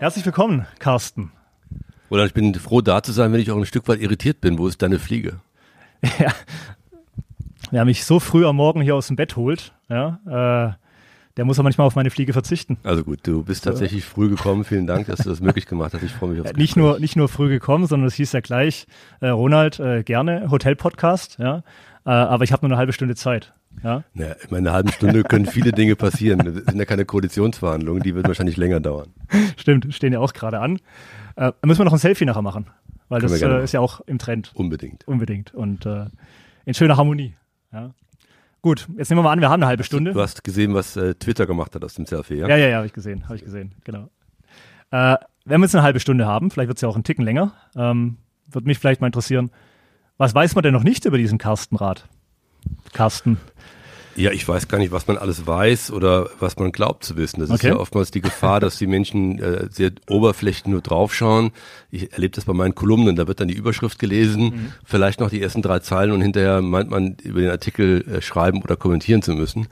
Herzlich willkommen, Carsten. Oder ich bin froh, da zu sein, wenn ich auch ein Stück weit irritiert bin. Wo ist deine Fliege? Ja. Wer mich so früh am Morgen hier aus dem Bett holt, ja, äh, der muss auch manchmal auf meine Fliege verzichten. Also gut, du bist tatsächlich früh gekommen. Vielen Dank, dass du das möglich gemacht hast. Ich freue mich aufs Äh, Nicht nur, nicht nur früh gekommen, sondern es hieß ja gleich, äh, Ronald, äh, gerne Hotel-Podcast, ja, äh, aber ich habe nur eine halbe Stunde Zeit. Ja, Naja, in einer halben Stunde können viele Dinge passieren. Das sind ja keine Koalitionsverhandlungen, die würden wahrscheinlich länger dauern. stimmt, stehen ja auch gerade an. Äh, müssen wir noch ein Selfie nachher machen, weil Können das äh, ist ja auch im Trend. Unbedingt. Unbedingt. Und äh, in schöner Harmonie. Ja. Gut, jetzt nehmen wir mal an, wir haben eine halbe Stunde. Du hast gesehen, was äh, Twitter gemacht hat aus dem Selfie, ja? Ja, ja, ja, habe ich gesehen, habe ich gesehen, genau. Äh, wenn wir jetzt eine halbe Stunde haben, vielleicht wird es ja auch einen Ticken länger, ähm, würde mich vielleicht mal interessieren, was weiß man denn noch nicht über diesen Carstenrat? Carsten. Ja, ich weiß gar nicht, was man alles weiß oder was man glaubt zu wissen. Das ist Okay. ja oftmals die Gefahr, dass die Menschen äh, sehr oberflächlich nur draufschauen. Ich erlebe das bei meinen Kolumnen. Da wird dann die Überschrift gelesen, vielleicht noch die ersten drei Zeilen und hinterher meint man, über den Artikel äh, schreiben oder kommentieren zu müssen.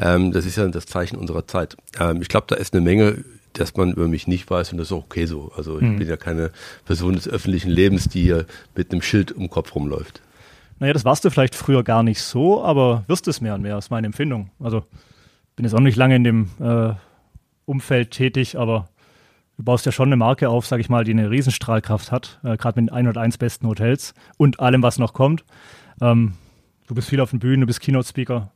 Ähm, das ist ja das Zeichen unserer Zeit. Ähm, ich glaube, da ist eine Menge dass man über mich nicht weiß und das ist auch okay so. Also ich bin ja keine Person des öffentlichen Lebens, die hier mit einem Schild um den Kopf rumläuft. Naja, das warst du vielleicht früher gar nicht so, aber wirst es mehr und mehr, ist meine Empfindung. Also bin jetzt auch nicht lange in dem äh, Umfeld tätig, aber du baust ja schon eine Marke auf, sag ich mal, die eine Riesenstrahlkraft hat, äh, gerade mit den 101 besten Hotels und allem, was noch kommt. Ähm, du bist viel auf den Bühnen, du bist Keynote-Speaker.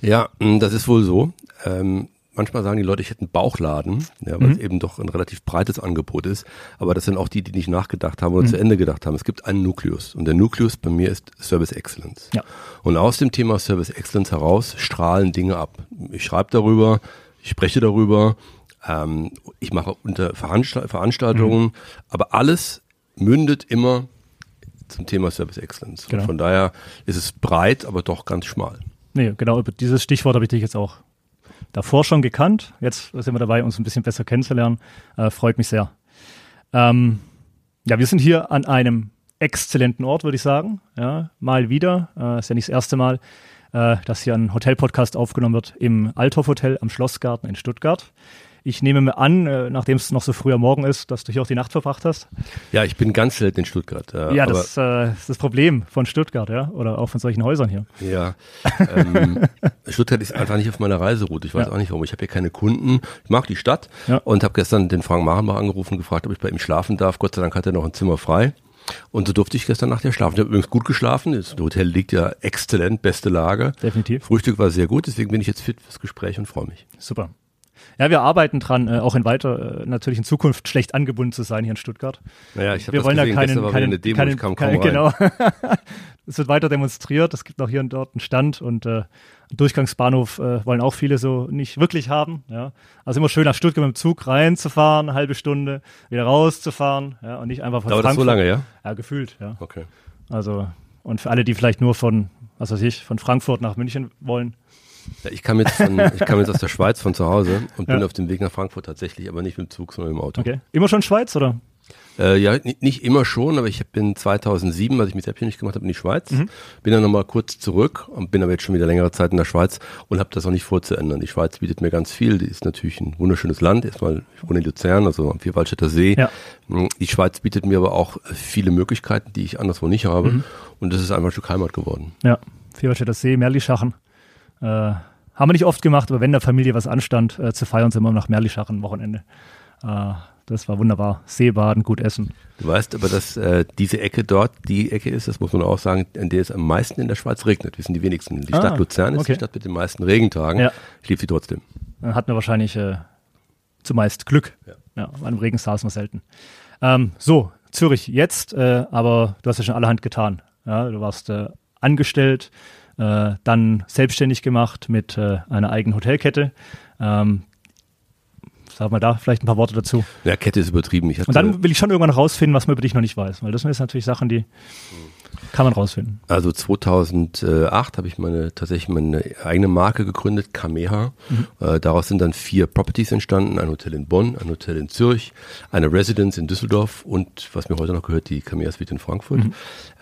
Ja, mh, das ist wohl so. Ähm, manchmal sagen die Leute, ich hätte einen Bauchladen, ja, weil es eben doch ein relativ breites Angebot ist. Aber das sind auch die, die nicht nachgedacht haben oder zu Ende gedacht haben. Es gibt einen Nukleus und der Nukleus bei mir ist Service Excellence. Ja. Und aus dem Thema Service Excellence heraus strahlen Dinge ab. Ich schreibe darüber, ich spreche darüber, ähm, ich mache unter Veranstalt Veranstaltungen, aber alles mündet immer zum Thema Service Excellence. Genau. Und von daher ist es breit, aber doch ganz schmal. Nee, genau, über dieses Stichwort habe ich dich jetzt auch davor schon gekannt. Jetzt sind wir dabei, uns ein bisschen besser kennenzulernen. Äh, freut mich sehr. Ähm, ja, wir sind hier an einem exzellenten Ort, würde ich sagen. Ja, mal wieder. Äh, ist ja nicht das erste Mal, äh, dass hier ein Hotel-Podcast aufgenommen wird im Althoff Hotel am Schlossgarten in Stuttgart. Ich nehme mir an, äh, nachdem es noch so früh am Morgen ist, dass du hier auch die Nacht verbracht hast. Ja, ich bin ganz selten in Stuttgart. Äh, Ja, das äh, ist das Problem von Stuttgart, ja, oder auch von solchen Häusern hier. Ja, ähm, Stuttgart ist einfach nicht auf meiner Reiseroute. Ich weiß Ja. auch nicht warum. Ich habe hier keine Kunden. Ich mag die Stadt Ja. und habe gestern den Frank Marenbach angerufen und gefragt, ob ich bei ihm schlafen darf. Gott sei Dank hat er noch ein Zimmer frei. Und so durfte ich gestern Nacht ja schlafen. Ich habe übrigens gut geschlafen. Das Hotel liegt ja exzellent, beste Lage. Definitiv. Frühstück war sehr gut, deswegen bin ich jetzt fit fürs Gespräch und freue mich. Super. Ja, wir arbeiten dran, äh, auch in weiter, äh, natürlich in Zukunft schlecht angebunden zu sein hier in Stuttgart. Naja, ich habe Wir das wollen da gesehen. keinen, war wieder keinen, eine Demo, keinen, kam keinen genau. es wird weiter demonstriert. Es gibt noch hier und dort einen Stand und äh, einen Durchgangsbahnhof äh, wollen auch viele so nicht wirklich haben. Ja, also immer schön nach Stuttgart mit dem Zug reinzufahren, eine halbe Stunde, wieder rauszufahren, ja, und nicht einfach von Dauert das so Frankfurt. lange, ja? Ja, gefühlt, ja. Okay. Also und für alle, die vielleicht nur von, was weiß ich, von Frankfurt nach München wollen. Ja, ich kam jetzt von, ich kam jetzt aus der Schweiz von zu Hause und bin Ja. auf dem Weg nach Frankfurt tatsächlich, aber nicht mit dem Zug, sondern im Auto. Okay. Immer schon Schweiz oder? Äh, ja, ni- nicht immer schon, aber ich bin 2007, als ich mich selbstständig gemacht habe, in die Schweiz. Bin dann nochmal kurz zurück und bin aber jetzt schon wieder längere Zeit in der Schweiz und habe das auch nicht vor zu ändern. Die Schweiz bietet mir ganz viel. Die ist natürlich ein wunderschönes Land. Erstmal, ich wohne in Luzern, also am Vierwaldstätter See. Ja. Die Schweiz bietet mir aber auch viele Möglichkeiten, die ich anderswo nicht habe. Und das ist einfach ein Stück Heimat geworden. Ja, Vierwaldstätter See, Merlischachen. Äh, haben wir nicht oft gemacht, aber wenn der Familie was anstand, äh, zu feiern, sind wir nach Merlischachen am Wochenende. Äh, das war wunderbar. Seebaden, gut essen. Du weißt aber, dass äh, diese Ecke dort die Ecke ist, das muss man auch sagen, in der es am meisten in der Schweiz regnet. Wir sind die wenigsten. Die Ah, Stadt Luzern ist okay. die Stadt mit den meisten Regentagen. Ja. Ich liebe sie trotzdem. Dann hatten wir wahrscheinlich äh, zumeist Glück. Ja. Ja, an dem Regen saßen wir selten. Ähm, so, Zürich jetzt, äh, aber du hast ja schon allerhand getan. Ja, du warst äh, angestellt, äh, dann selbstständig gemacht mit äh, einer eigenen Hotelkette. Ähm, sag mal da vielleicht ein paar Worte dazu. Ja, Kette ist übertrieben. Und dann will ich schon irgendwann rausfinden, was man über dich noch nicht weiß, weil das sind jetzt natürlich Sachen, die kann man rausfinden. also 2008 habe ich meine tatsächlich meine eigene Marke gegründet, Kameha. Äh, daraus sind dann vier Properties entstanden: ein Hotel in Bonn, ein Hotel in Zürich, eine Residence in Düsseldorf und was mir heute noch gehört, die Kameha Suite in Frankfurt.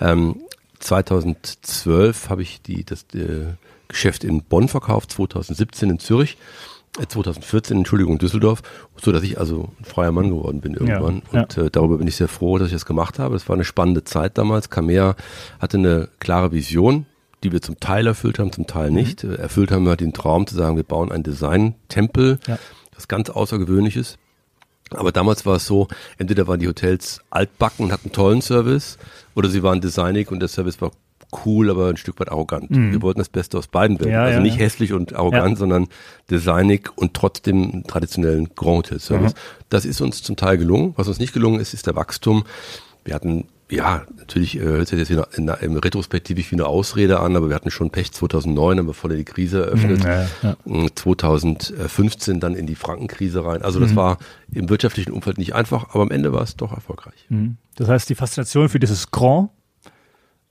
Ähm, 2012 habe ich die, das äh, Geschäft in Bonn verkauft, 2017 in Zürich. 2014, Entschuldigung, Düsseldorf, so dass ich also ein freier Mann geworden bin irgendwann. Ja, und Äh, darüber bin ich sehr froh, dass ich das gemacht habe. Es war eine spannende Zeit damals. Kamea hatte eine klare Vision, die wir zum Teil erfüllt haben, zum Teil nicht. Mhm. Erfüllt haben wir den Traum zu sagen, wir bauen einen Design-Tempel, ja. das ganz außergewöhnlich ist. Aber damals war es so, entweder waren die Hotels altbacken und hatten tollen Service oder sie waren designig und der Service war cool, aber ein Stück weit arrogant. Mhm. Wir wollten das Beste aus beiden Welten. Ja, also ja, nicht ja. hässlich und arrogant, sondern designig und trotzdem traditionellen Grand Hotel Service. Mhm. Das ist uns zum Teil gelungen. Was uns nicht gelungen ist, ist der Wachstum. Wir hatten ja, natürlich äh, hört sich jetzt wieder in, in, retrospektiv wie eine Ausrede an, aber wir hatten schon Pech 2009, haben wir voll in die Krise eröffnet. Mhm, ja, ja. 2015 dann in die Frankenkrise rein. Also das mhm. war im wirtschaftlichen Umfeld nicht einfach, aber am Ende war es doch erfolgreich. Mhm. Das heißt, die Faszination für dieses Grand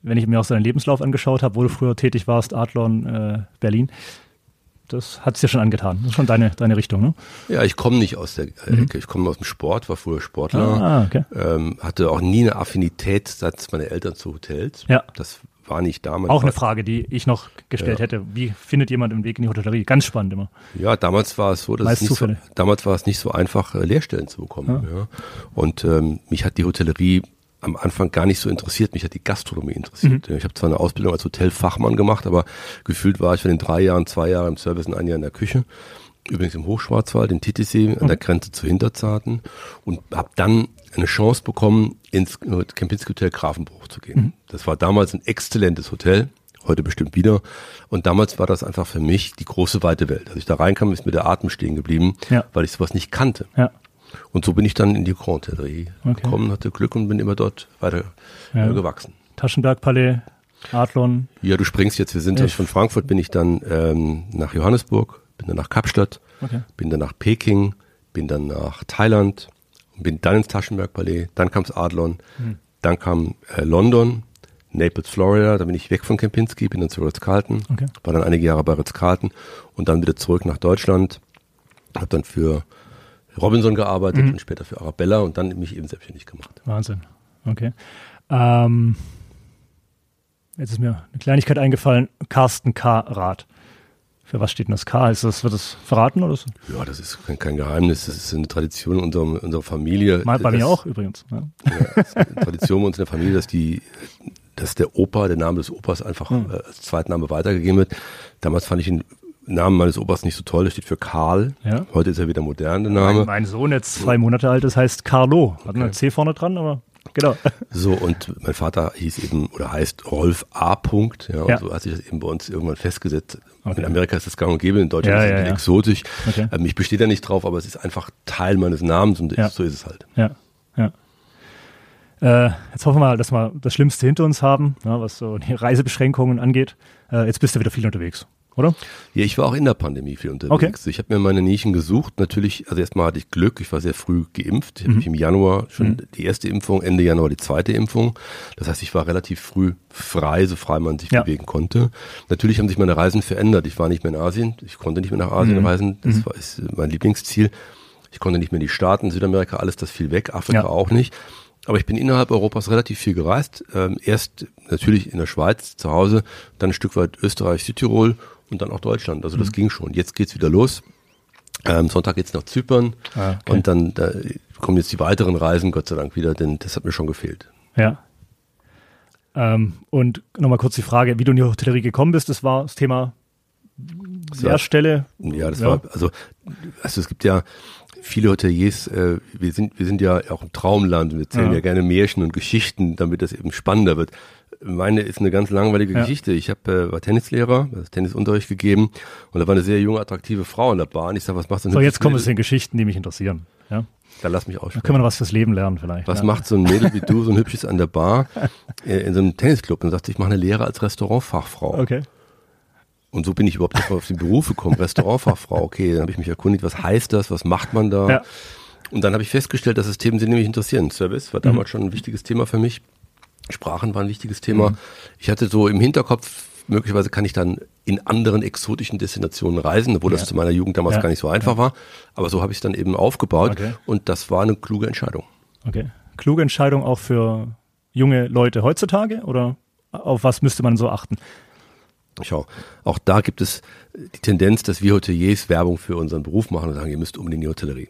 wenn ich mir auch seinen Lebenslauf angeschaut habe, wo du früher tätig warst, Adlon, äh, Berlin, das hat es dir schon angetan. Das ist schon deine, deine Richtung, ne? Ja, ich komme nicht aus der mhm. Ecke. Ich komme aus dem Sport, war früher Sportler. Ah, okay. ähm, hatte auch nie eine Affinität seit meine Eltern zu Hotels. Ja. Das war nicht damals. Auch eine Frage, die ich noch gestellt ja. hätte. Wie findet jemand den Weg in die Hotellerie? Ganz spannend immer. Ja, damals war es so, dass es nicht so, damals war es nicht so einfach, äh, Lehrstellen zu bekommen. Ja. ja. Und ähm, mich hat die Hotellerie am Anfang gar nicht so interessiert. Mich hat die Gastronomie interessiert. Mhm. Ich habe zwar eine Ausbildung als Hotelfachmann gemacht, aber gefühlt war ich von den drei Jahren, zwei Jahre im Service und ein Jahr in der Küche. Übrigens im Hochschwarzwald, in Titisee, mhm. an der Grenze zu Hinterzarten. Und habe dann eine Chance bekommen, ins Kempinski Hotel Grafenbruch zu gehen. Mhm. Das war damals ein exzellentes Hotel heute bestimmt wieder. Und damals war das einfach für mich die große weite Welt. Als ich da reinkam, ist mir der Atem stehen geblieben, ja. weil ich sowas nicht kannte. Ja. Und so bin ich dann in die Grand Hotellerie okay. gekommen, hatte Glück und bin immer dort weiter ja. äh, gewachsen. Taschenbergpalais, Adlon. Ja, du springst jetzt. Wir sind dann von Frankfurt, bin ich dann ähm, nach Johannesburg, bin dann nach Kapstadt, okay. bin dann nach Peking, bin dann nach Thailand und bin dann ins Taschenbergpalais. Dann kam es Adlon, hm. dann kam äh, London, Naples, Florida. Da bin ich weg von Kempinski, bin dann zu Ritz-Carlton, okay. war dann einige Jahre bei Ritz-Carlton und dann wieder zurück nach Deutschland. Habe dann für Robinson gearbeitet mhm. und später für Arabella und dann mich eben selbstständig gemacht. Wahnsinn. Okay. Ähm, jetzt ist mir eine Kleinigkeit eingefallen. Carsten K. Rath. Für was steht denn das K? Ist das, wird das verraten oder so? Ja, das ist kein, kein Geheimnis. Das ist eine Tradition unserer, unserer Familie. Mal bei das, mir auch übrigens. Ja. Ja, eine Tradition bei uns in der Familie, dass die, dass der Opa, der Name des Opas einfach mhm. als Zweitname weitergegeben wird. Damals fand ich ihn Namen meines Opas nicht so toll, der steht für Karl. Ja. Heute ist er wieder modern, der Name. Mein, mein Sohn, jetzt zwei Monate alt ist, heißt Carlo. Hat okay. ein C vorne dran, aber genau. So, und mein Vater hieß eben oder heißt Rolf A. Punkt, ja, und ja. so hat sich das eben bei uns irgendwann festgesetzt. Okay. In Amerika ist das gang und gäbe, in Deutschland ja, ist es ja, exotisch. Okay. Ähm, ich bestehe da nicht drauf, aber es ist einfach Teil meines Namens und so ist es halt. Ja, ja. Äh, jetzt hoffen wir mal, dass wir das Schlimmste hinter uns haben, ja, was so die Reisebeschränkungen angeht. Äh, jetzt bist du wieder viel unterwegs oder? Ja, ich war auch in der Pandemie viel unterwegs. Okay. Ich habe mir meine Nischen gesucht. Natürlich, also erstmal hatte ich Glück, ich war sehr früh geimpft. Ich mhm. habe im Januar schon mhm. die erste Impfung, Ende Januar die zweite Impfung. Das heißt, ich war relativ früh frei, so frei man sich ja. bewegen konnte. Natürlich haben sich meine Reisen verändert. Ich war nicht mehr in Asien. Ich konnte nicht mehr nach Asien mhm. reisen. Das mhm. war ist mein Lieblingsziel. Ich konnte nicht mehr in die Staaten, Südamerika, alles das fiel weg, Afrika ja. auch nicht. Aber ich bin innerhalb Europas relativ viel gereist. Ähm, erst natürlich in der Schweiz zu Hause, dann ein Stück weit Österreich, Südtirol und dann auch Deutschland. Also das mhm. ging schon. Jetzt geht's wieder los. Ähm, Sonntag geht's nach Zypern ah, okay. und dann da kommen jetzt die weiteren Reisen, Gott sei Dank wieder, denn das hat mir schon gefehlt. Ja. Ähm, und nochmal kurz die Frage, wie du in die Hotellerie gekommen bist, das war das Thema Lehrstelle. Ja, das ja. war, also, also es gibt ja viele Hoteliers, äh, wir sind, wir sind ja auch im Traumland und wir erzählen ja. ja gerne Märchen und Geschichten, damit das eben spannender wird. Meine ist eine ganz langweilige ja. Geschichte. Ich hab, äh, war Tennislehrer, Tennisunterricht gegeben und da war eine sehr junge, attraktive Frau in der Bahn. Ich sag, was machst du denn? So, jetzt kommen es den Geschichten, die mich interessieren. Ja? Da lass mich aussprechen. Da können wir was fürs Leben lernen vielleicht. Was ja. macht so ein Mädel wie du, so ein hübsches an der Bar, äh, in so einem Tennisclub und sagt, ich mache eine Lehre als Restaurantfachfrau. Okay. Und so bin ich überhaupt erstmal auf den Beruf gekommen, Restaurantfachfrau. Okay, dann habe ich mich erkundigt, was heißt das, was macht man da? Ja. Und dann habe ich festgestellt, dass das Themen sind, die mich interessieren. Service war damals mhm. schon ein wichtiges Thema für mich. Sprachen war ein wichtiges Thema. Mhm. Ich hatte so im Hinterkopf, möglicherweise kann ich dann in anderen exotischen Destinationen reisen, obwohl ja. das zu meiner Jugend damals ja. gar nicht so einfach ja. war. Aber so habe ich es dann eben aufgebaut okay. und das war eine kluge Entscheidung. Okay. Kluge Entscheidung auch für junge Leute heutzutage oder auf was müsste man so achten? Schau, auch da gibt es die Tendenz, dass wir Hoteliers Werbung für unseren Beruf machen und sagen, ihr müsst unbedingt in die Hotellerie.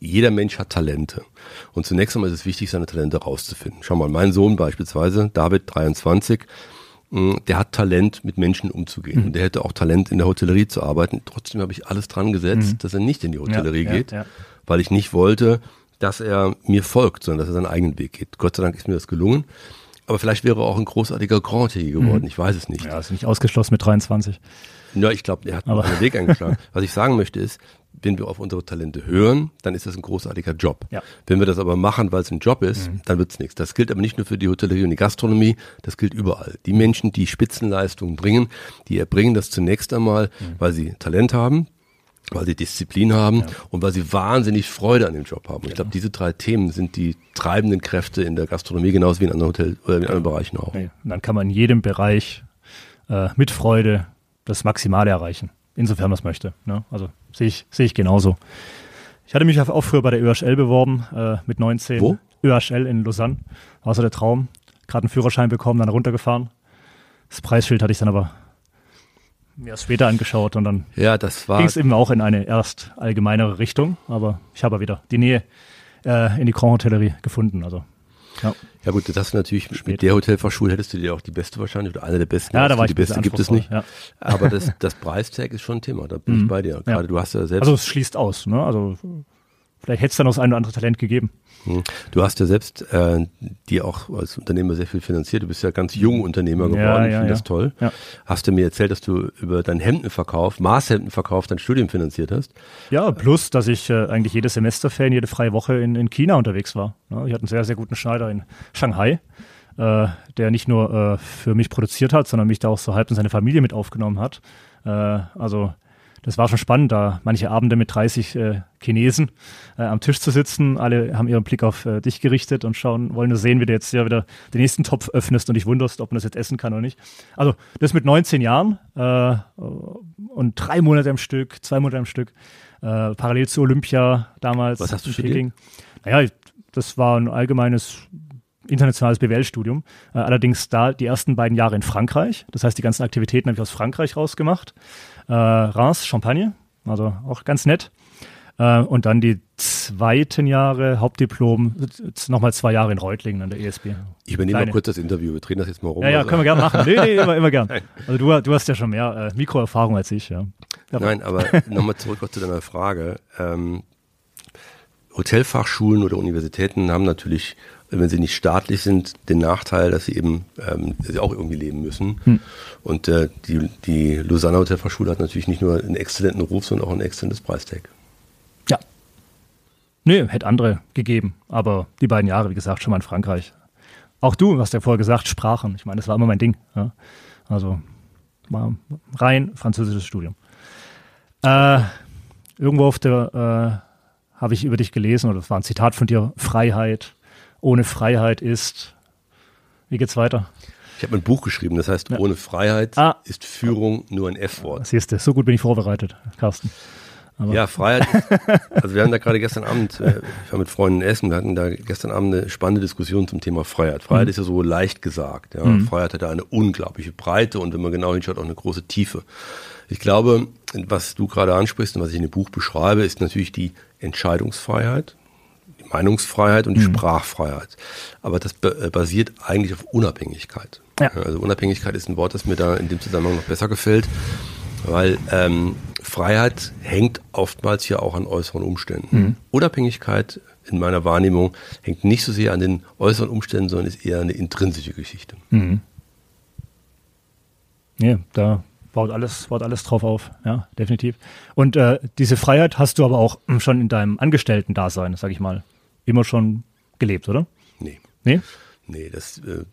Jeder Mensch hat Talente. Und zunächst einmal ist es wichtig, seine Talente rauszufinden. Schau mal, mein Sohn beispielsweise, David, 23, hm, der hat Talent, mit Menschen umzugehen. Mhm. Und der hätte auch Talent, in der Hotellerie zu arbeiten. Trotzdem habe ich alles dran gesetzt, mhm. dass er nicht in die Hotellerie ja, geht, ja, ja. weil ich nicht wollte, dass er mir folgt, sondern dass er seinen eigenen Weg geht. Gott sei Dank ist mir das gelungen. Aber vielleicht wäre er auch ein großartiger Grand geworden. Mhm. Ich weiß es nicht. Ja, ist nicht ausgeschlossen mit 23. Ja, ich glaube, er hat Aber einen Weg eingeschlagen. Was ich sagen möchte ist, wenn wir auf unsere Talente hören, dann ist das ein großartiger Job. Ja. Wenn wir das aber machen, weil es ein Job ist, mhm. dann wird's nichts. Das gilt aber nicht nur für die Hotellerie und die Gastronomie, das gilt überall. Die Menschen, die Spitzenleistungen bringen, die erbringen das zunächst einmal, mhm. weil sie Talent haben, weil sie Disziplin haben ja. und weil sie wahnsinnig Freude an dem Job haben. Und ich glaube, diese drei Themen sind die treibenden Kräfte in der Gastronomie genauso wie in anderen Hotel oder in anderen Bereichen auch. Und dann kann man in jedem Bereich äh, mit Freude das Maximale erreichen, insofern man es möchte. Ne? Also sehe ich, sehe ich genauso. Ich hatte mich auch früher bei der ÖHL beworben, äh, mit 19. Wo? ÖHL in Lausanne. War so der Traum. Gerade einen Führerschein bekommen, dann runtergefahren. Das Preisschild hatte ich dann aber mir erst später angeschaut und dann ja, ging es eben auch in eine erst allgemeinere Richtung, aber ich habe wieder die Nähe äh, in die Grand Hotellerie gefunden. Also ja. ja gut, das hast du natürlich Spät. mit der Hotelfachschule hättest du dir auch die beste wahrscheinlich oder eine der besten. Ja, da war die beste gibt es nicht. Ja. Aber das, das Preistag ist schon ein Thema, da bin mhm. ich bei dir. Gerade ja. du hast ja selbst. Also es schließt aus, ne? Also vielleicht hätte es da noch das ein oder andere Talent gegeben. Hm. Du hast ja selbst äh, dir auch als Unternehmer sehr viel finanziert. Du bist ja ganz jung Unternehmer geworden. Ja, ja, ich finde ja. das toll. Hast du mir erzählt, dass du über deinen Hemdenverkauf, Maßhemdenverkauf, dein Studium finanziert hast? Ja, plus, dass ich äh, eigentlich jedes Semesterferien, jede freie Woche in, in China unterwegs war. Ich hatte einen sehr, sehr guten Schneider in Shanghai. Äh, der nicht nur äh, für mich produziert hat, sondern mich da auch so halb in seine Familie mit aufgenommen hat. Äh, also das war schon spannend, da manche Abende mit 30 äh, Chinesen äh, am Tisch zu sitzen. Alle haben ihren Blick auf äh, dich gerichtet und schauen, wollen nur sehen, wie du jetzt ja wieder den nächsten Topf öffnest und dich wunderst, ob man das jetzt essen kann oder nicht. Also das mit 19 Jahren äh, und drei Monate am Stück, zwei Monate am Stück, äh, parallel zu Olympia damals. Was hast du studiert? Naja, das war ein allgemeines internationales BWL-Studium. Äh, allerdings da die ersten beiden Jahre in Frankreich. Das heißt, die ganzen Aktivitäten habe ich aus Frankreich rausgemacht äh, Reims, Champagne, also auch ganz nett. Äh, und dann die zweiten Jahre Hauptdiplom, nochmal zwei Jahre in Reutlingen an der ESB. Ich übernehme Kleine. mal kurz das Interview, wir drehen das jetzt mal rum. Ja, ja, also. können wir gerne machen. Nee, nee, immer, immer gern. Also du, du hast ja schon mehr äh, Mikroerfahrung als ich, ja. Aber. Nein, aber nochmal zurück zu deiner Frage. Ähm, Hotelfachschulen oder Universitäten haben natürlich wenn sie nicht staatlich sind, den Nachteil, dass sie eben ähm, sie auch irgendwie leben müssen. Hm. Und äh, die, die Lausanne Hotelfachschule hat natürlich nicht nur einen exzellenten Ruf, sondern auch ein exzellentes Preistag. Ja. Nö, hätte andere gegeben. Aber die beiden Jahre, wie gesagt, schon mal in Frankreich. Auch du hast ja vorher gesagt, Sprachen. Ich meine, das war immer mein Ding. Ja? Also war rein französisches Studium. Äh, irgendwo auf der äh, habe ich über dich gelesen, oder das war ein Zitat von dir, Freiheit, ohne Freiheit ist. Wie geht's weiter? Ich habe ein Buch geschrieben, das heißt, ja. ohne Freiheit ah. ist Führung nur ein F-Wort. Siehst du, so gut bin ich vorbereitet, Carsten. Aber ja, Freiheit. Ist, also wir haben da gerade gestern Abend, äh, ich war mit Freunden essen, wir hatten da gestern Abend eine spannende Diskussion zum Thema Freiheit. Freiheit mhm. ist ja so leicht gesagt. Ja. Mhm. Freiheit hat ja eine unglaubliche Breite und wenn man genau hinschaut, auch eine große Tiefe. Ich glaube, was du gerade ansprichst und was ich in dem Buch beschreibe, ist natürlich die Entscheidungsfreiheit. Meinungsfreiheit und die mhm. Sprachfreiheit. Aber das äh, basiert eigentlich auf Unabhängigkeit. Ja. Also Unabhängigkeit ist ein Wort, das mir da in dem Zusammenhang noch besser gefällt, weil ähm, Freiheit hängt oftmals ja auch an äußeren Umständen. Mhm. Unabhängigkeit in meiner Wahrnehmung hängt nicht so sehr an den äußeren Umständen, sondern ist eher eine intrinsische Geschichte. Mhm. Ja, da baut alles, baut alles drauf auf, ja, definitiv. Und äh, diese Freiheit hast du aber auch schon in deinem Angestellten-Dasein, sag ich mal immer schon gelebt, oder? Nee. Nee? Nee, das, äh,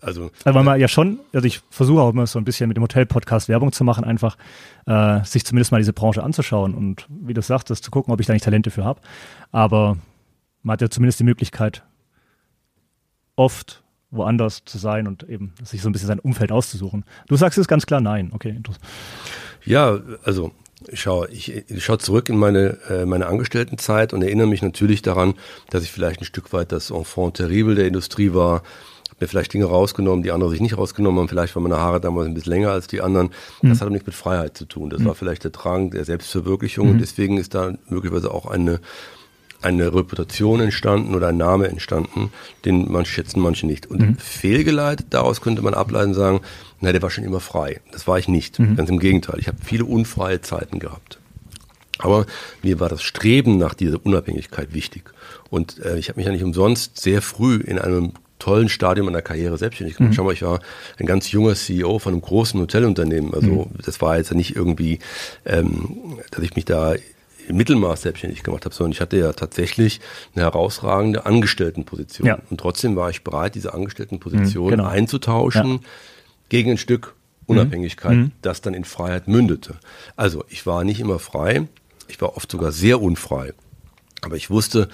also. Also, weil man ja schon, also ich versuche auch immer so ein bisschen mit dem Hotel-Podcast Werbung zu machen, einfach äh, sich zumindest mal diese Branche anzuschauen und wie du sagst, zu gucken, ob ich da nicht Talente für habe. Aber man hat ja zumindest die Möglichkeit, oft woanders zu sein und eben sich so ein bisschen sein Umfeld auszusuchen. Du sagst es ganz klar nein, okay. Ja, also Schau, ich, ich schaue zurück in meine, äh, meine Angestelltenzeit und erinnere mich natürlich daran, dass ich vielleicht ein Stück weit das Enfant terrible der Industrie war, mir vielleicht Dinge rausgenommen, die andere sich nicht rausgenommen haben. Vielleicht waren meine Haare damals ein bisschen länger als die anderen. Das mhm. hat aber nichts mit Freiheit zu tun. Das mhm. war vielleicht der Drang der Selbstverwirklichung. Mhm. Und deswegen ist da möglicherweise auch eine, eine Reputation entstanden oder ein Name entstanden, den manche schätzen, manche nicht. Und mhm. fehlgeleitet, daraus könnte man ableiten sagen, na, der war schon immer frei. Das war ich nicht. Mhm. Ganz im Gegenteil. Ich habe viele unfreie Zeiten gehabt. Aber mir war das Streben nach dieser Unabhängigkeit wichtig. Und äh, ich habe mich ja nicht umsonst sehr früh in einem tollen Stadium meiner Karriere selbstständig gemacht. Mhm. Schau mal, ich war ein ganz junger CEO von einem großen Hotelunternehmen. Also mhm. das war jetzt nicht irgendwie, ähm, dass ich mich da im Mittelmaß selbstständig gemacht habe, sondern ich hatte ja tatsächlich eine herausragende Angestelltenposition. Ja. Und trotzdem war ich bereit, diese Angestelltenposition mhm, genau. einzutauschen ja. gegen ein Stück Unabhängigkeit, mhm. das dann in Freiheit mündete. Also ich war nicht immer frei, ich war oft sogar sehr unfrei. Aber ich wusste,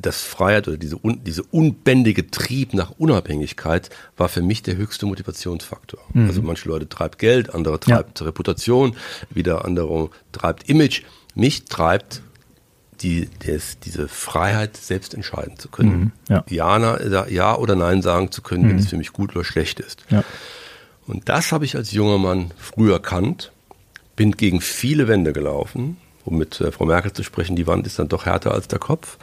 dass Freiheit oder diese, un, diese unbändige Trieb nach Unabhängigkeit war für mich der höchste Motivationsfaktor. Mhm. Also manche Leute treibt Geld, andere treibt ja. Reputation, wieder andere treibt Image. Mich treibt die, des, diese Freiheit, selbst entscheiden zu können. Mhm. Ja. Ja, na, ja, oder Nein sagen zu können, mhm. wenn es für mich gut oder schlecht ist. Ja. Und das habe ich als junger Mann früh erkannt, bin gegen viele Wände gelaufen, um mit äh, Frau Merkel zu sprechen, die Wand ist dann doch härter als der Kopf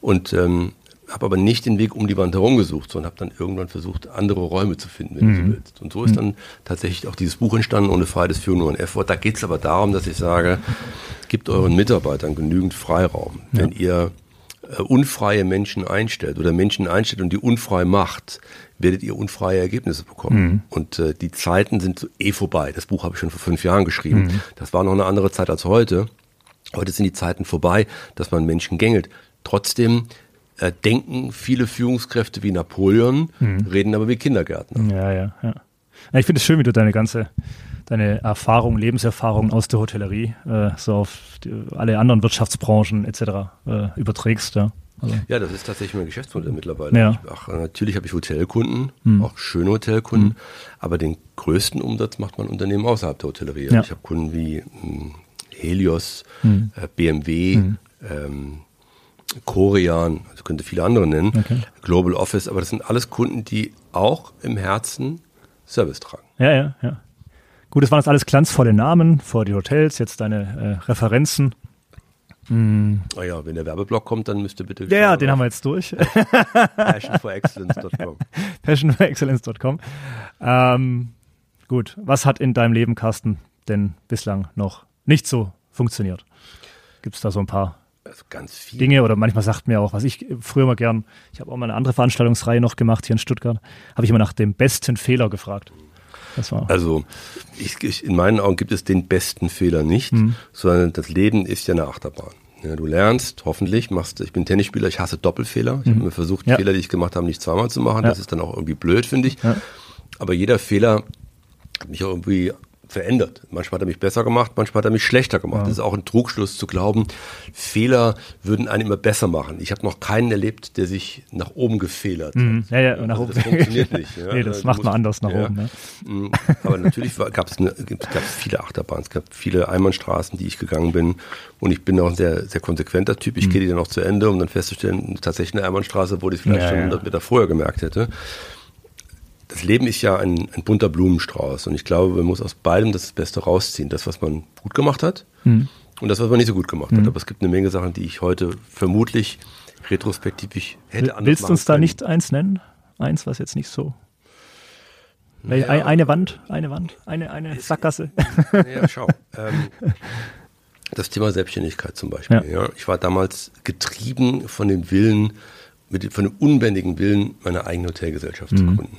und ähm, habe aber nicht den Weg um die Wand herum gesucht, sondern habe dann irgendwann versucht, andere Räume zu finden, wenn mhm. du so willst. Und so ist dann tatsächlich auch dieses Buch entstanden, ohne freies Führen nur ein F-Wort. Da geht es aber darum, dass ich sage, gibt euren Mitarbeitern genügend Freiraum. Ja. Wenn ihr äh, unfreie Menschen einstellt oder Menschen einstellt und die unfrei macht, werdet ihr unfreie Ergebnisse bekommen. Mhm. Und äh, die Zeiten sind eh vorbei. Das Buch habe ich schon vor fünf Jahren geschrieben. Mhm. Das war noch eine andere Zeit als heute. Heute sind die Zeiten vorbei, dass man Menschen gängelt. Trotzdem äh, denken viele Führungskräfte wie Napoleon, mhm. reden aber wie Kindergärtner. Ja, ja, ja. Ich finde es schön, wie du deine ganze deine Erfahrung, Lebenserfahrung aus der Hotellerie äh, so auf die, alle anderen Wirtschaftsbranchen etc. Äh, überträgst. Ja. Also. ja, das ist tatsächlich mein Geschäftsmodell mittlerweile. Ja. Ich, ach, natürlich habe ich Hotelkunden, mhm. auch schöne Hotelkunden, mhm. aber den größten Umsatz macht mein Unternehmen außerhalb der Hotellerie. Ja. Ich habe Kunden wie mh, hm, Helios, mhm. äh, BMW, hm. ähm, Korean, also könnte viele andere nennen, okay. Global Office, aber das sind alles Kunden, die auch im Herzen Service tragen. Ja, ja, ja. Gut, das waren jetzt alles glanzvolle Namen vor die Hotels, jetzt deine äh, Referenzen. Hm. Ah ja, wenn der Werbeblock kommt, dann müsste bitte. Ja, ja den haben wir jetzt durch. Passionforexcellence.com. Passionforexcellence.com. Ähm, gut, was hat in deinem Leben, Carsten, denn bislang noch nicht so funktioniert? Gibt es da so ein paar also ganz viel. Dinge oder manchmal sagt mir auch, was ich früher mal gern, ich habe auch mal eine andere Veranstaltungsreihe noch gemacht hier in Stuttgart, habe ich immer nach dem besten Fehler gefragt. Also ich, ich, in meinen Augen gibt es den besten Fehler nicht, mhm. sondern das Leben ist ja eine Achterbahn. Ja, du lernst, hoffentlich, machst, ich bin Tennisspieler, ich hasse Doppelfehler. Ich mhm. habe mir versucht, ja. Fehler, die ich gemacht habe, nicht zweimal zu machen. Ja. Das ist dann auch irgendwie blöd, finde ich. Aber jeder Fehler hat mich auch irgendwie verändert. Manchmal hat er mich besser gemacht, manchmal hat er mich schlechter gemacht. Ja. Das ist auch ein Trugschluss zu glauben, Fehler würden einen immer besser machen. Ich habe noch keinen erlebt, der sich nach oben gefehlert mhm. hat. Ja, ja, nach also oben. Das funktioniert nicht. Ja. nee, das also, macht man anders nach ja. oben. Ne? Mhm. Aber natürlich gab es viele Achterbahnen, es gab viele Einbahnstraßen, die ich gegangen bin. Und ich bin auch ein sehr, sehr konsequenter Typ. Ich mhm. gehe die dann auch zu Ende, um dann festzustellen, tatsächlich eine Einbahnstraße, wo ich vielleicht schon 100 Meter vorher gemerkt hätte das Leben ist ja ein, ein, bunter Blumenstrauß und ich glaube, man muss aus beidem das Beste rausziehen. Das, was man gut gemacht hat mhm. und das, was man nicht so gut gemacht mhm. hat. Aber es gibt eine Menge Sachen, die ich heute vermutlich retrospektiv hätte anders Willst du uns da nicht eins nennen? Eins, was jetzt nicht so naja, eine Wand, eine Wand, eine, eine Sackgasse. Ja, schau. Ähm, das Thema Selbstständigkeit zum Beispiel. Ja. Ich war damals getrieben von dem Willen, mit, von dem unbändigen Willen, meine eigene Hotelgesellschaft mhm. zu gründen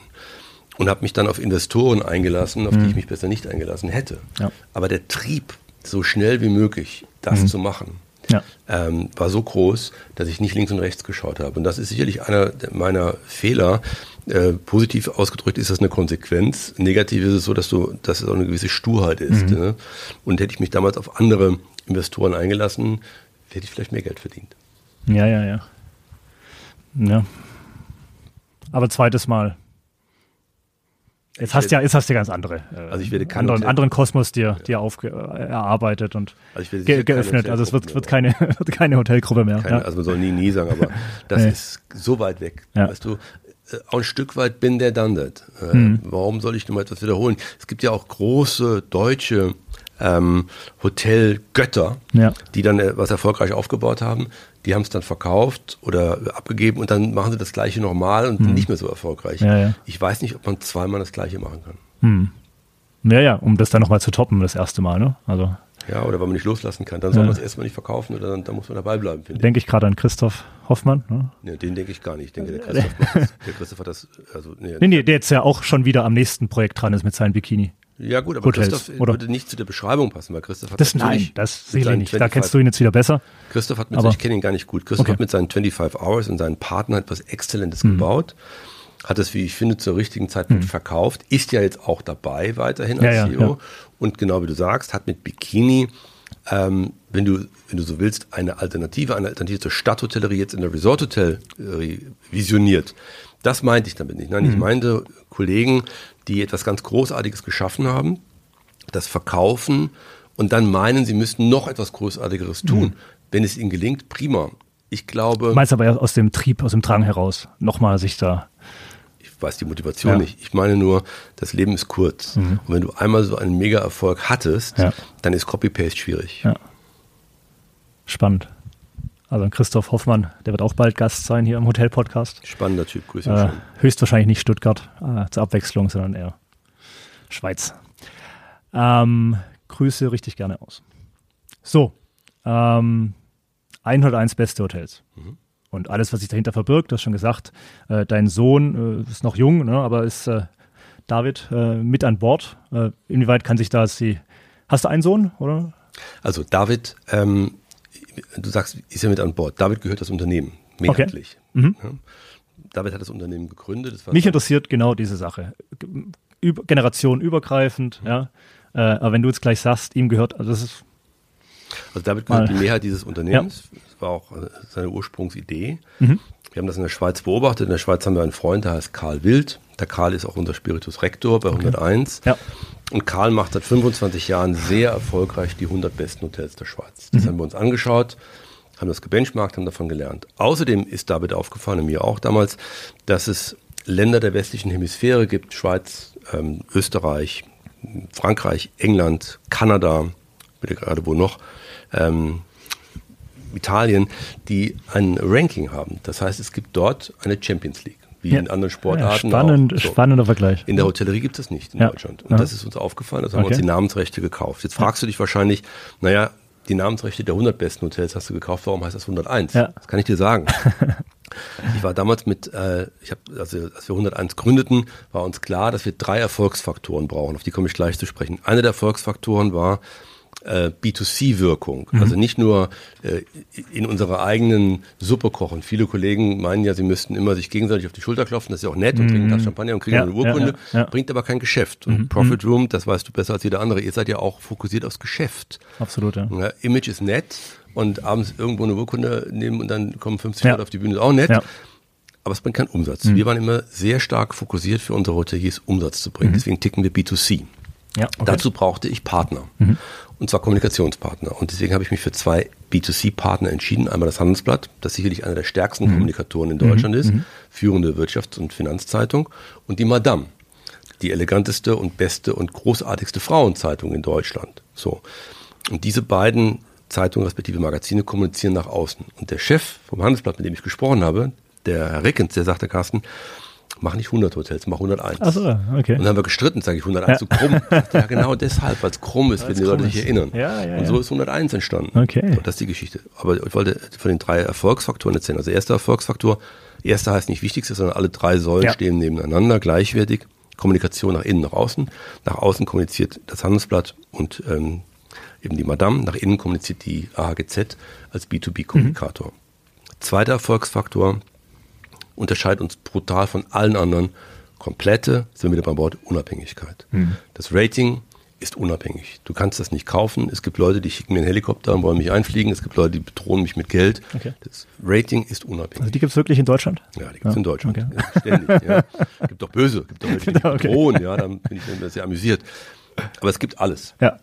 und habe mich dann auf Investoren eingelassen, auf mhm. die ich mich besser nicht eingelassen hätte. Ja. Aber der Trieb, so schnell wie möglich das mhm. zu machen, ja. ähm, war so groß, dass ich nicht links und rechts geschaut habe. Und das ist sicherlich einer meiner Fehler. Äh, positiv ausgedrückt ist das eine Konsequenz. Negativ ist es so, dass du, dass es auch eine gewisse Sturheit ist. Mhm. Ne? Und hätte ich mich damals auf andere Investoren eingelassen, hätte ich vielleicht mehr Geld verdient. Ja, ja, ja. Ja. Aber zweites Mal Jetzt hast, ja, jetzt hast du ja ganz andere, äh, also ich werde anderen, anderen Kosmos dir, dir aufge, äh, erarbeitet und also ge geöffnet. Also es wird, wird, keine, wird keine Hotelgruppe mehr. Keine, ja. Also man soll nie, nie sagen, aber das nee. ist so weit weg. Ja. Weißt du, äh, auch ein Stück weit bin der done that. Äh, mhm. Warum soll ich nur mal etwas wiederholen? Es gibt ja auch große deutsche ähm, Hotelgötter, ja. die dann äh, was erfolgreich aufgebaut haben. Die haben es dann verkauft oder abgegeben und dann machen sie das gleiche nochmal und mhm. nicht mehr so erfolgreich. Ja, ja. Ich weiß nicht, ob man zweimal das gleiche machen kann. Mhm. Ja, ja, um das dann nochmal zu toppen, das erste Mal, ne? Also. Ja, oder wenn man nicht loslassen kann, dann soll man es erstmal nicht verkaufen oder dann, dann muss man dabei bleiben, finde ich. Denke ich gerade an Christoph Hoffmann. Ne? Ja, den denke ich gar nicht. Ich denke, der Christoph, das, der Christoph hat das, also, nee, nee, nee, der jetzt ja auch schon wieder am nächsten Projekt dran ist mit seinem Bikini. Ja gut, aber Hotels, Christoph oder? würde nicht zu der Beschreibung passen, weil Christoph hat das nein, das sehe ich nicht. Da kennst du ihn jetzt wieder besser. Christoph hat mit, aber, ich kenne ihn gar nicht gut. Christoph okay. hat mit seinen 25 Hours und seinen Partner etwas Exzellentes mhm. gebaut, hat es, wie ich finde, zur richtigen Zeit mhm. verkauft, ist ja jetzt auch dabei weiterhin als ja, CEO ja, ja. und genau wie du sagst, hat mit Bikini ähm, wenn du, wenn du so willst, eine Alternative, eine Alternative zur Stadthotellerie jetzt in der Resorthotellerie visioniert. Das meinte ich damit nicht. Nein, mhm. ich meinte Kollegen, die etwas ganz Großartiges geschaffen haben, das verkaufen und dann meinen, sie müssten noch etwas Großartigeres tun. Mhm. Wenn es ihnen gelingt, prima. Ich glaube. Du meinst aber aus dem Trieb, aus dem Drang heraus, nochmal sich da. Ich weiß die Motivation ja. nicht. Ich meine nur, das Leben ist kurz. Mhm. Und wenn du einmal so einen Mega-Erfolg hattest, ja. dann ist Copy-Paste schwierig. Ja. Spannend. Also Christoph Hoffmann, der wird auch bald Gast sein hier im Hotel-Podcast. Spannender Typ, grüße äh, Höchstwahrscheinlich nicht Stuttgart äh, zur Abwechslung, sondern eher Schweiz. Ähm, Grüße richtig gerne aus. So, ähm, 101 beste Hotels. Mhm. Und alles, was sich dahinter verbirgt, du hast schon gesagt, äh, dein Sohn äh, ist noch jung, ne, aber ist äh, David äh, mit an Bord. inwieweit kann sich da die. Hast du einen Sohn, oder? Also David ähm, du sagst, ist ja mit an Bord. David gehört das Unternehmen, mehrheitlich. Okay. Mhm. Ja. David hat das Unternehmen gegründet. Mich interessiert genau diese Sache. Über, Generation übergreifend, mhm. ja. Äh, aber wenn du jetzt gleich sagst, ihm gehört, also das ist. Also David gehört die Mehrheit dieses Unternehmens. Ja. Das war auch äh, seine Ursprungsidee. Mhm. Wir haben das in der Schweiz beobachtet. In der Schweiz haben wir einen Freund, der heißt Karl Wild. Der Karl ist auch unser Spiritus Rector bei okay. 101. Ja. Und Karl macht seit 25 Jahren sehr erfolgreich die 100 besten Hotels der Schweiz. Das mhm. haben wir uns angeschaut, haben das gebenchmarkt, haben davon gelernt. Außerdem ist David aufgefallen, mir auch damals, dass es Länder der westlichen Hemisphäre gibt, Schweiz, ähm, Österreich, Frankreich, England, Kanada, bitte gerade wo noch, ähm, Italien, die ein Ranking haben. Das heißt, es gibt dort eine Champions League wie ja. in anderen Sportarten. Ja, spannend, so. Spannender Vergleich. In der Hotellerie gibt es das nicht in ja. Deutschland. Und das ist uns aufgefallen, also haben okay. wir uns die Namensrechte gekauft. Jetzt fragst du dich wahrscheinlich, naja, die Namensrechte der 100 besten Hotels hast du gekauft, warum heißt das 101? Ja. Das kann ich dir sagen. ich war damals mit, äh, ich habe, also als wir 101 gründeten, war uns klar, dass wir drei Erfolgsfaktoren brauchen. Auf die komme ich gleich zu sprechen. Einer der Erfolgsfaktoren war, B2C-Wirkung. Mhm. Also nicht nur äh, in unserer eigenen Suppe kochen. Viele Kollegen meinen ja, sie müssten immer sich gegenseitig auf die Schulter klopfen. Das ist ja auch nett und mhm. trinken das Champagner und kriegen ja, eine Urkunde. Ja, ja, bringt aber kein Geschäft. Und mhm. Profit Room, das weißt du besser als jeder andere, ihr seid ja auch fokussiert aufs Geschäft. Absolut, ja. Image ist nett und abends irgendwo eine Urkunde nehmen und dann kommen 50 Leute auf die Bühne, ist auch nett. Aber es bringt keinen Umsatz. Mhm. Wir waren immer sehr stark fokussiert für unsere Hoteliers Umsatz zu bringen. Mhm. Deswegen ticken wir B2C. Ja, okay. Dazu brauchte ich Partner. Mhm und zwar Kommunikationspartner. Und deswegen habe ich mich für zwei B2C-Partner entschieden. Einmal das Handelsblatt, das sicherlich einer der stärksten mhm. Kommunikatoren in Deutschland mhm. ist, mhm. führende Wirtschafts- und Finanzzeitung, und die Madame, die eleganteste und beste und großartigste Frauenzeitung in Deutschland. So. Und diese beiden Zeitungen respektive Magazine kommunizieren nach außen. Und der Chef vom Handelsblatt, mit dem ich gesprochen habe, der Herr Rickens, der sagte, Carsten, mach nicht 100 Hotels, mach 101. Ach so, okay. Und dann haben wir gestritten, sage ich 101 ja. zu krumm. ja, genau deshalb, weil es krumm ist, wenn die Leute sich erinnern. Ja, ja, und so ist 101 entstanden. Okay. So, das ist die Geschichte. Aber ich wollte von den drei Erfolgsfaktoren erzählen. Also erster Erfolgsfaktor, erster heißt nicht wichtigste, sondern alle drei Säulen stehen nebeneinander, gleichwertig. Kommunikation nach innen, nach außen. Nach außen kommuniziert das Handelsblatt und ähm, eben die Madame. Nach innen kommuniziert die AHGZ als B2B-Kommunikator. Mhm. Zweiter Erfolgsfaktor, unterscheidet uns brutal von allen anderen. Komplette, sind wir wieder beim Wort, Unabhängigkeit. Mhm. Das Rating ist unabhängig. Du kannst das nicht kaufen. Es gibt Leute, die schicken mir einen Helikopter und wollen mich einfliegen. Es gibt Leute, die bedrohen mich mit Geld. Okay. Das Rating ist unabhängig. Also die gibt es wirklich in Deutschland? Ja, die gibt es ja. in Deutschland. Okay. Ja, ständig. Ja. gibt doch böse, gibt doch welche, die genau, okay. bedrohen. Ja, dann bin ich sehr amüsiert. Aber es gibt alles. Ja.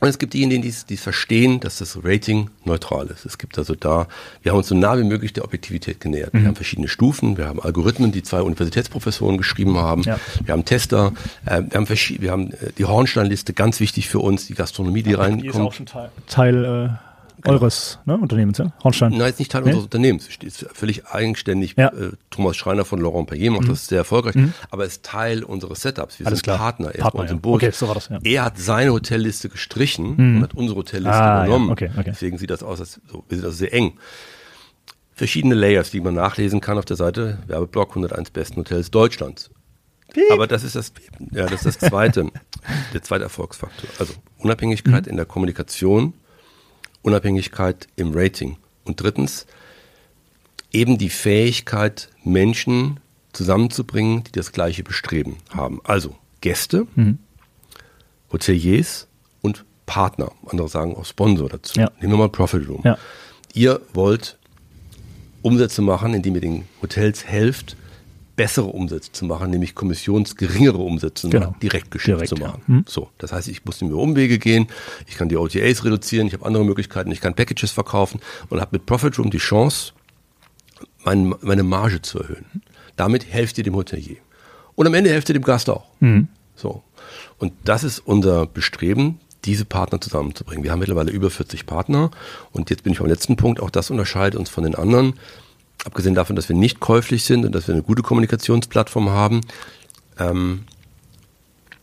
Und es gibt diejenigen, die es, die verstehen, dass das Rating neutral ist. Es gibt also da, wir haben uns so nah wie möglich der Objektivität genähert. Mhm. Wir haben verschiedene Stufen, wir haben Algorithmen, die zwei Universitätsprofessoren geschrieben haben, ja. wir haben Tester, äh, wir haben, wir haben äh, die Hornsteinliste, ganz wichtig für uns, die Gastronomie, die ja, reinkommt. Die ist auch schon Teil, Teil äh, genau. eures ne, Unternehmens, ja? Hornstein? Nein, ist nicht Teil nee? unseres Unternehmens. Ist völlig eigenständig. Ja. Äh, Thomas Schreiner von Laurent Payet macht mhm. das sehr erfolgreich, mhm. aber ist Teil unseres Setups. Wir Alles sind klar. Partner. Er Partner, ist bei uns im Boot. Okay, so war das, ja. Er hat seine Hotelliste gestrichen mhm. und hat unsere Hotelliste ah, übernommen. Ja. Okay, okay. Deswegen sieht das aus, als so, wir sind also sehr eng. Verschiedene Layers, die man nachlesen kann auf der Seite Werbeblock 101 besten Hotels Deutschlands. Piep. Aber das ist das, ja, das ist das zweite, der zweite Erfolgsfaktor. Also Unabhängigkeit mhm. in der Kommunikation Unabhängigkeit im Rating. Und drittens, eben die Fähigkeit, Menschen zusammenzubringen, die das gleiche Bestreben haben. Also Gäste, mhm. Hoteliers und Partner. Andere sagen auch Sponsor dazu. Ja. Nehmen wir mal Profit Room. Ja. Ihr wollt Umsätze machen, indem ihr den Hotels helft, bessere Umsätze zu machen, nämlich kommissionsgeringere Umsätze genau. Direktgeschäft Direkt, zu machen. Ja. Hm. So, das heißt, ich muss mir Umwege gehen, ich kann die OTAs reduzieren, ich habe andere Möglichkeiten, ich kann Packages verkaufen und habe mit Profit Room die Chance, mein, meine Marge zu erhöhen. Damit helft ihr dem Hotelier. Und am Ende helft ihr dem Gast auch. Mhm. So. Und das ist unser Bestreben, diese Partner zusammenzubringen. Wir haben mittlerweile über 40 Partner und jetzt bin ich beim letzten Punkt. Auch das unterscheidet uns von den anderen abgesehen davon, dass wir nicht käuflich sind und dass wir eine gute Kommunikationsplattform haben, ähm,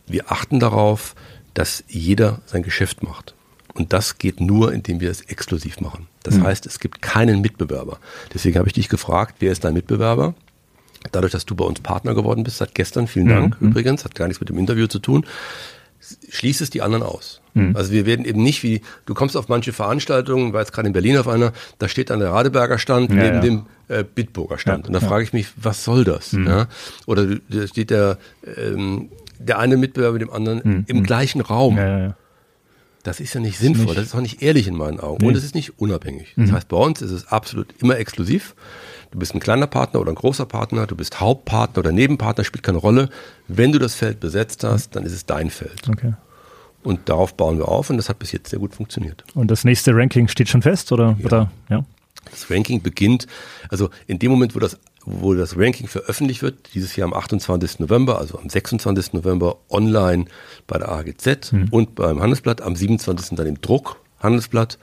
wir achten darauf, dass jeder sein Geschäft macht. Und das geht nur, indem wir es exklusiv machen. Das mhm. heißt, es gibt keinen Mitbewerber. Deswegen habe ich dich gefragt, wer ist dein Mitbewerber? Dadurch, dass du bei uns Partner geworden bist seit gestern, vielen Dank mhm. übrigens, hat gar nichts mit dem Interview zu tun, schließt es die anderen aus. Mhm. Also wir werden eben nicht wie, du kommst auf manche Veranstaltungen, war jetzt gerade in Berlin auf einer, da steht dann der Radeberger Stand ja, neben ja. dem äh, Bitburger Stand. Ja, und da frage ich mich, was soll das? Mhm. Ja? Oder da steht der, ähm, der eine Mitbewerber mit dem anderen mhm. im gleichen Raum. Das ist ja nicht sinnvoll, nicht. das ist auch nicht ehrlich in meinen Augen. Nee. Und es ist nicht unabhängig. Das mhm. heißt, bei uns ist es absolut immer exklusiv. Du bist ein kleiner Partner oder ein großer Partner, du bist Hauptpartner oder Nebenpartner, spielt keine Rolle. Wenn du das Feld besetzt hast, dann ist es dein Feld. Okay. Und darauf bauen wir auf und das hat bis jetzt sehr gut funktioniert. Und das nächste Ranking steht schon fest, oder? Ja. oder? ja. Das Ranking beginnt, also in dem Moment, wo das, wo das Ranking veröffentlicht wird, dieses Jahr am 28. November, also am 26. November online bei der AGZ mhm. und beim Handelsblatt, am 27. dann im Druck Handelsblatt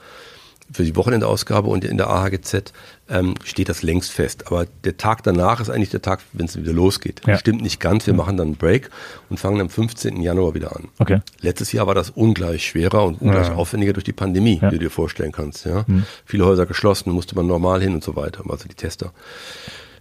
für die Wochenendausgabe und in der AHGZ ähm, steht das längst fest. Aber der Tag danach ist eigentlich der Tag, wenn es wieder losgeht. Ja. Stimmt nicht ganz. Wir machen dann einen Break und fangen am 15. Januar wieder an. Okay. Letztes Jahr war das ungleich schwerer und ungleich ja. aufwendiger durch die Pandemie, ja. wie du dir vorstellen kannst. Ja? Mhm. Viele Häuser geschlossen, musste man normal hin und so weiter, also die Tester.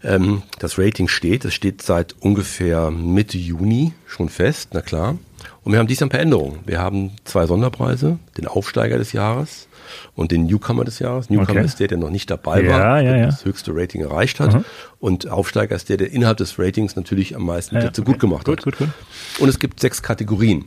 Ähm, das Rating steht, es steht seit ungefähr Mitte Juni schon fest, na klar. Und wir haben dies ein paar Änderungen. Wir haben zwei Sonderpreise, den Aufsteiger des Jahres und den Newcomer des Jahres. Newcomer okay. ist der, der noch nicht dabei ja, war, ja, ja. das höchste Rating erreicht hat. Mhm. Und Aufsteiger ist der, der innerhalb des Ratings natürlich am meisten ja, okay. gut gemacht gut, hat. Gut, gut. Und es gibt sechs Kategorien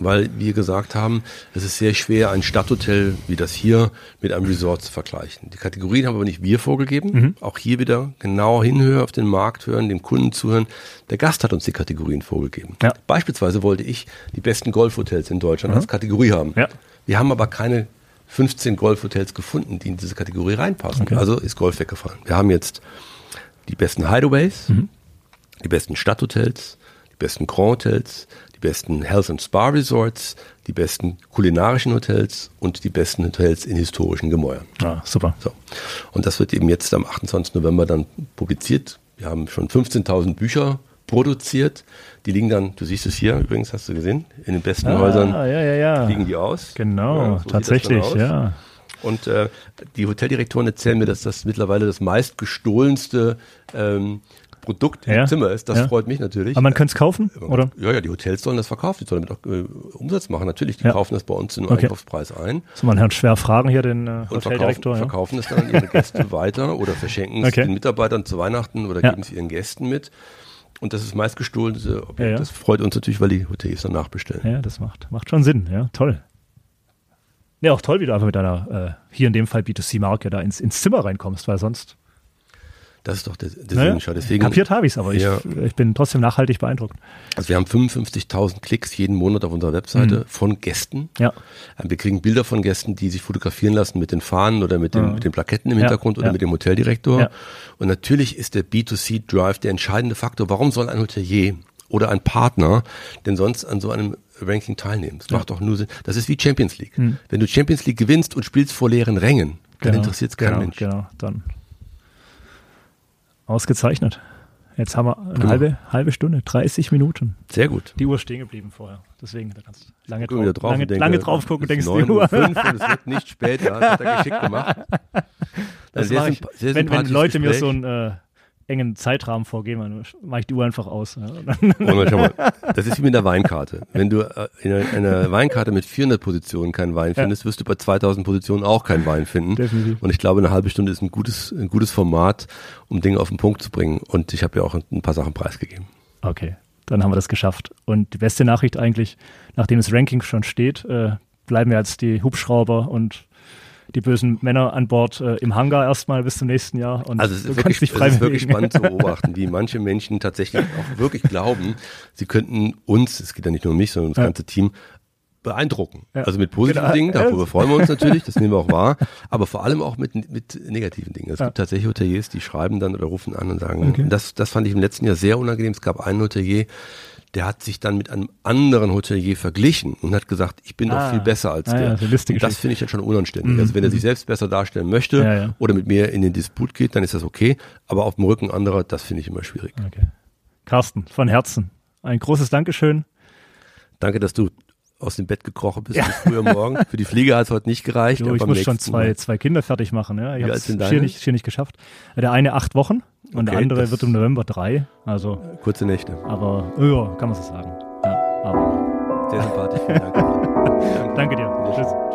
weil wir gesagt haben, es ist sehr schwer, ein Stadthotel wie das hier mit einem Resort zu vergleichen. Die Kategorien haben aber nicht wir vorgegeben. Mhm. Auch hier wieder genau hinhören, auf den Markt hören, dem Kunden zuhören. Der Gast hat uns die Kategorien vorgegeben. Ja. Beispielsweise wollte ich die besten Golfhotels in Deutschland mhm. als Kategorie haben. Ja. Wir haben aber keine 15 Golfhotels gefunden, die in diese Kategorie reinpassen. Okay. Also ist Golf weggefallen. Wir haben jetzt die besten Hideaways, mhm. die besten Stadthotels, die besten Grand Hotels, die besten Health and Spa Resorts, die besten kulinarischen Hotels und die besten Hotels in historischen Gemäuern. Ah, super. So. Und das wird eben jetzt am 28. November dann publiziert. Wir haben schon 15.000 Bücher produziert. Die liegen dann, du siehst es hier übrigens, hast du gesehen, in den besten ah, Häusern ja, ja, ja. liegen die aus. Genau, so tatsächlich, ja. Und äh, die Hoteldirektoren erzählen mir, dass das mittlerweile das meistgestohlenste ähm, Produkt ja, im Zimmer ist. Das ja. freut mich natürlich. Aber man könnte es kaufen, oder? Ja, ja, die Hotels sollen das verkaufen. Die sollen damit auch äh, Umsatz machen. Natürlich, die ja. kaufen das bei uns in okay. Einkaufspreis ein. So, man hört schwer fragen hier den äh, Hoteldirektor. Und verkaufen, verkaufen es dann an ihre Gäste weiter oder verschenken es den Mitarbeitern zu Weihnachten oder geben es ihren Gästen mit. Und das ist meist gestohlene Objekt. Ja, ja. Das freut uns natürlich, weil die Hotels dann nachbestellen. Ja, das macht, macht schon Sinn. Ja, toll. Ja, auch toll, wie du einfach mit deiner, äh, hier in dem Fall B2C-Marke da ins, ins Zimmer reinkommst, weil sonst. Das ist doch der, der Naja, Sinn, schau, Deswegen, Kapiert habe ich es, aber ich, Ja. ich bin trotzdem nachhaltig beeindruckt. also wir haben 55.000 Klicks jeden Monat auf unserer Webseite Mhm. von Gästen. Ja. Ähm, Wir kriegen Bilder von Gästen, die sich fotografieren lassen mit den Fahnen oder mit, den, Ja. mit den Plaketten im Ja, Hintergrund oder ja. mit dem Hoteldirektor. Ja. Und natürlich ist der B2C-Drive der entscheidende Faktor. Warum soll ein Hotelier oder ein Partner denn sonst an so einem Ranking teilnehmen? Das macht doch nur Sinn. Das ist wie Champions League. Wenn du Champions League gewinnst und spielst vor leeren Rängen, dann interessiert es keinen genau, Mensch. Genau, dann. Ausgezeichnet. Jetzt haben wir eine Prima. halbe, halbe Stunde, 30 Minuten. Sehr gut. Die Uhr ist stehen geblieben vorher. Deswegen, da kannst du lange, drauf, drauf lange, und denke, lange drauf gucken denkst, ist die Uhr. 9.05 und es wird nicht später. Das hat er geschickt gemacht. Ein Das sehr sehr Wenn, wenn Leute mir Gespräch. so einen äh, engen Zeitrahmen vorgeben, dann mache ich die Uhr einfach aus. Ja. Dann, schau mal, das ist wie mit der Weinkarte. Wenn du äh, in einer, Weinkarte mit 400 Positionen keinen Wein findest, wirst du bei 2000 Positionen auch keinen Wein finden. Definitiv. Und ich glaube, eine halbe Stunde ist ein gutes, ein gutes Format, um Dinge auf den Punkt zu bringen. Und ich habe ja auch ein paar Sachen preisgegeben. Okay, dann haben wir das geschafft. Und die beste Nachricht eigentlich, nachdem das Ranking schon steht, äh, bleiben wir jetzt die Hubschrauber und die bösen Männer an Bord äh, im Hangar erstmal bis zum nächsten Jahr. Und Also es ist, wirklich, es ist wirklich spannend zu beobachten, wie manche Menschen tatsächlich auch wirklich glauben, sie könnten uns, es geht ja nicht nur um mich, sondern um das Ja. ganze Team, beeindrucken. Ja. Also mit positiven Genau. Dingen, darüber freuen wir uns natürlich, das nehmen wir auch wahr, aber vor allem auch mit, mit negativen Dingen. Es Ja. gibt tatsächlich Hoteliers, die schreiben dann oder rufen an und sagen, Okay. das, das fand ich im letzten Jahr sehr unangenehm. Es gab einen Hotelier, der hat sich dann mit einem anderen Hotelier verglichen und hat gesagt, ich bin doch Ah. viel besser als Ah, der. ja, so lustige und das finde ich dann schon unanständig. Also wenn er sich selbst besser darstellen möchte Ja, ja. oder mit mir in den Disput geht, dann ist das okay. Aber auf dem Rücken anderer, das finde ich immer schwierig. Okay. Carsten, von Herzen, ein großes Dankeschön. Danke, dass du aus dem Bett gekrochen bist bis früh am Morgen. Für die Fliege hat es heute nicht gereicht. Du, aber ich muss schon zwei, Mal- zwei Kinder fertig machen. Ja. Ich habe es schier nicht, schier nicht geschafft. Der eine acht Wochen und der Okay, andere das- wird im November drei. Also, Kurze Nächte. aber ja, kann man so sagen. Ja, aber Sehr sympathisch. Vielen Dank. danke dir. Tschüss.